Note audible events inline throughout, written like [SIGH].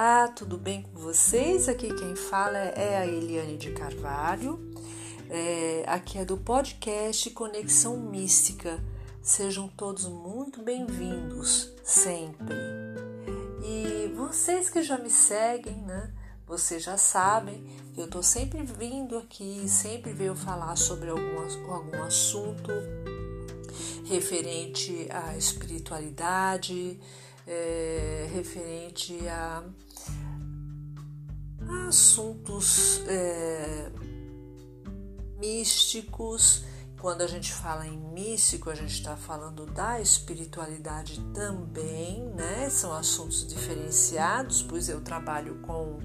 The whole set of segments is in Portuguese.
Olá, tudo bem com vocês? Aqui quem fala é a Eliane de Carvalho. É, aqui é do podcast Conexão Mística. Sejam todos muito bem-vindos, sempre. E vocês que já me seguem, né? Vocês já sabem que eu estou sempre vindo aqui, sempre venho falar sobre algum, algum assunto referente à espiritualidade, é, referente a, assuntos é, místicos. Quando a gente fala em místico, a gente está falando da espiritualidade também, né? São assuntos diferenciados, pois eu trabalho com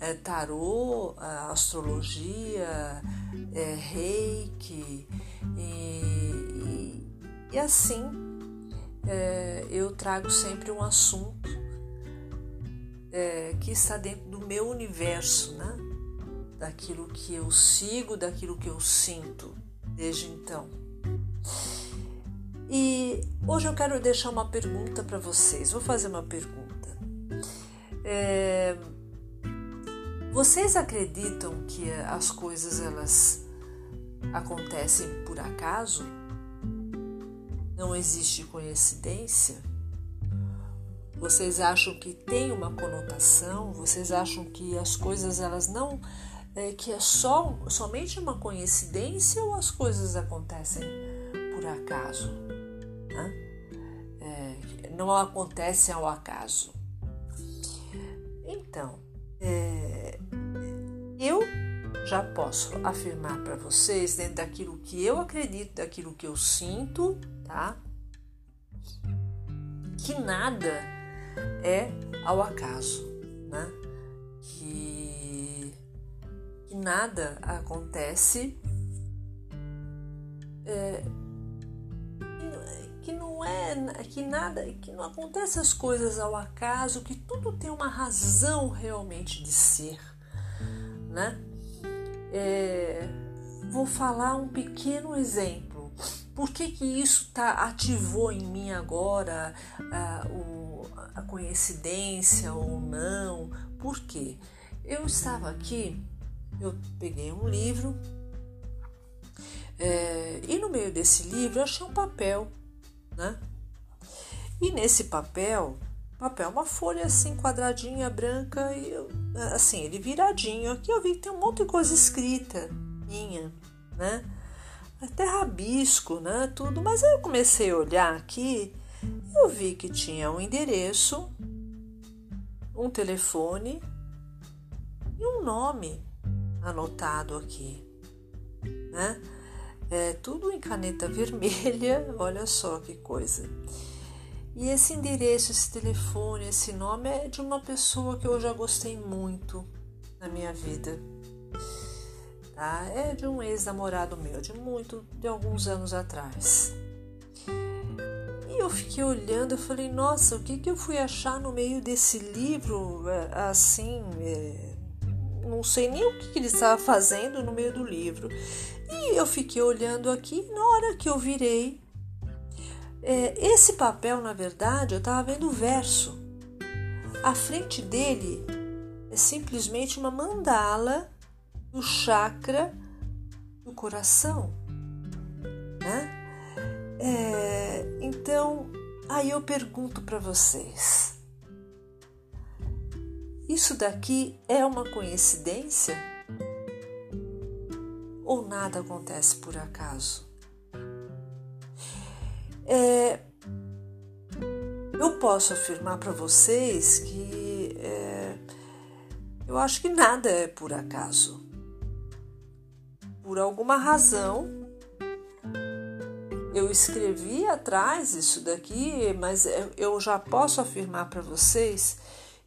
é, tarô, astrologia, é, reiki e, e, e assim é, eu trago sempre um assunto é, que está dentro do meu universo, né? daquilo que eu sigo, daquilo que eu sinto desde então. E hoje eu quero deixar uma pergunta para vocês. Vou fazer uma pergunta. É, vocês acreditam que as coisas elas acontecem por acaso? não existe coincidência? Vocês acham que tem uma conotação? Vocês acham que as coisas elas não é, que é só somente uma coincidência ou as coisas acontecem por acaso? Né? É, não acontecem ao acaso. Então, é, eu já posso afirmar para vocês, dentro daquilo que eu acredito, daquilo que eu sinto, tá? Que nada é ao acaso, né? Que, que nada acontece é, que não é que nada que não acontece as coisas ao acaso que tudo tem uma razão realmente de ser né é, vou falar um pequeno exemplo por que, que isso tá, ativou em mim agora a, o, a coincidência ou não? Por quê? Eu estava aqui, eu peguei um livro é, e no meio desse livro eu achei um papel, né? E nesse papel, papel uma folha assim quadradinha, branca e eu, assim ele viradinho. Aqui eu vi que tem um monte de coisa escrita minha, né? até rabisco, né? Tudo. Mas aí eu comecei a olhar aqui, eu vi que tinha um endereço, um telefone e um nome anotado aqui, né? É, tudo em caneta [LAUGHS] vermelha, olha só que coisa. E esse endereço, esse telefone, esse nome é de uma pessoa que eu já gostei muito na minha vida tá? É de um ex-namorado meu, de muito, de alguns anos atrás. Eu fiquei olhando, eu falei, nossa, o que, que eu fui achar no meio desse livro, é, assim, é, não sei nem o que, que ele estava fazendo no meio do livro. E eu fiquei olhando aqui, na hora que eu virei, é, esse papel, na verdade, eu estava vendo o verso. A frente dele é simplesmente uma mandala do chakra do coração, né? É, então, aí eu pergunto para vocês: isso daqui é uma coincidência? Ou nada acontece por acaso? É, eu posso afirmar para vocês que é, eu acho que nada é por acaso por alguma razão, eu escrevi atrás isso daqui, mas eu já posso afirmar para vocês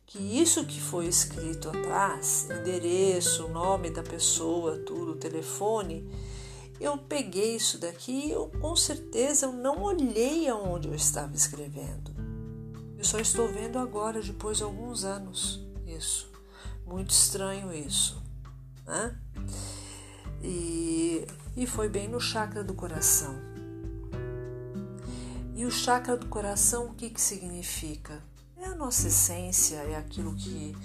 que isso que foi escrito atrás, endereço, nome da pessoa, tudo, telefone, eu peguei isso daqui, eu com certeza eu não olhei aonde eu estava escrevendo. Eu só estou vendo agora, depois de alguns anos, isso. Muito estranho isso, né? e, e foi bem no chakra do coração. E o chakra do coração, o que, que significa? É a nossa essência, é aquilo que,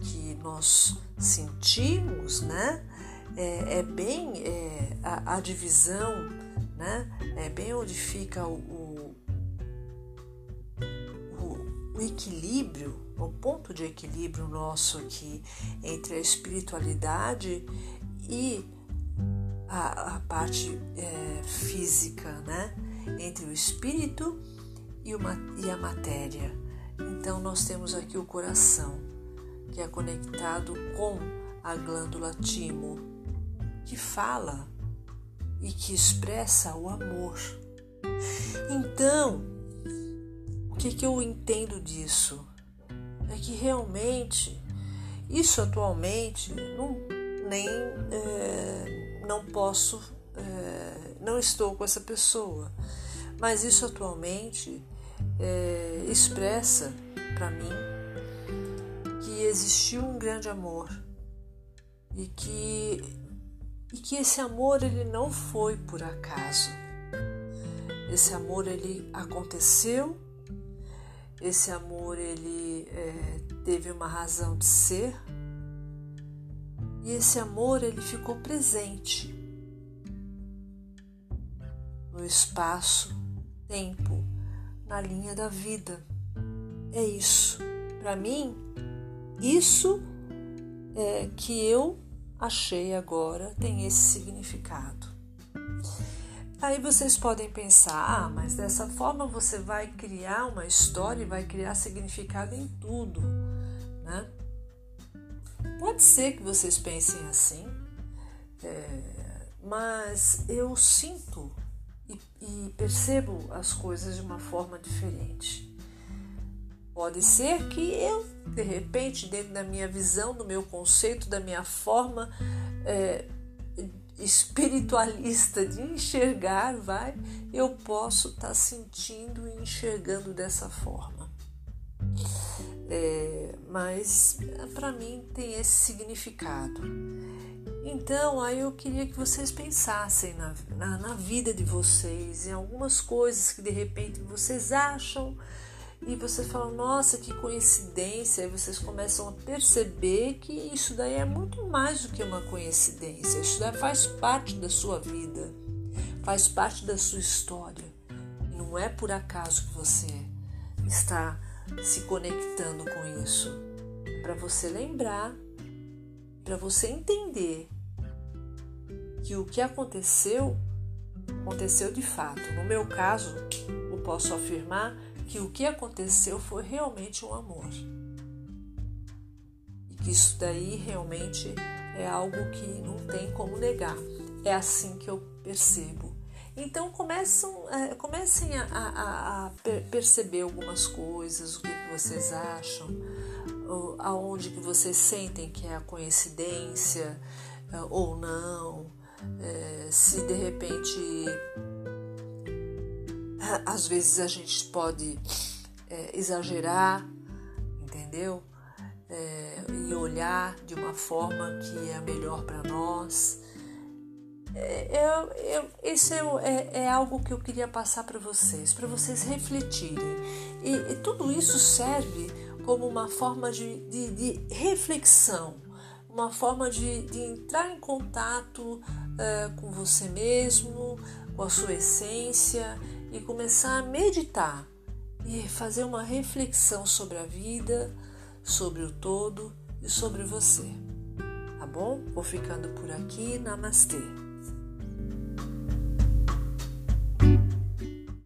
que nós sentimos, né? É, é bem é, a, a, divisão, né? É bem onde fica o, o, o, o equilíbrio, o ponto de equilíbrio nosso aqui entre a espiritualidade e a, a parte é, física, né? Entre o espírito e, uma, e a matéria. Então, nós temos aqui o coração, que é conectado com a glândula timo, que fala e que expressa o amor. Então, o que, que eu entendo disso? É que realmente isso atualmente não, nem é, não posso, é, não estou com essa pessoa, mas isso atualmente é, expressa para mim que existiu um grande amor e que e que esse amor ele não foi por acaso. Esse amor ele aconteceu, esse amor ele é, teve uma razão de ser e esse amor ele ficou presente no espaço, tempo na linha da vida. É isso. Para mim, isso é que eu achei agora tem esse significado. Aí vocês podem pensar, ah, mas dessa forma você vai criar uma história e vai criar significado em tudo, né? Pode ser que vocês pensem assim, é, mas eu sinto e, e percebo as coisas de uma forma diferente. Pode ser que eu, de repente, dentro da minha visão, do meu conceito, da minha forma é, espiritualista de enxergar, vai, eu posso estar tá sentindo e enxergando dessa forma. É, mas para mim tem esse significado. Então, aí eu queria que vocês pensassem na, na, na, vida de vocês, em algumas coisas que de repente vocês acham e vocês falam, nossa, que coincidência, e vocês começam a perceber que isso daí é muito mais do que uma coincidência, isso daí faz parte da sua vida, faz parte da sua história. Não é por acaso que você está se conectando com isso. É para você lembrar, para você entender que o que aconteceu, aconteceu de fato. No meu caso, eu posso afirmar que o que aconteceu foi realmente um amor. E que isso daí realmente é algo que não tem como negar. É assim que eu percebo. Então começam, é, comecem a, a, a, perceber algumas coisas, o que, que vocês acham, aonde que vocês sentem que é a coincidência é, ou não, é, se de repente às vezes a gente pode é, exagerar, entendeu? É, e olhar de uma forma que é melhor para nós. É, eu, eu, isso é, é, é, algo que eu queria passar para vocês, para vocês refletirem. E, e, tudo isso serve como uma forma de, de, de reflexão, uma forma de, de entrar em contato uh, com você mesmo, com a sua essência e começar a meditar e fazer uma reflexão sobre a vida, sobre o todo e sobre você. Tá bom? Vou ficando por aqui. Namastê.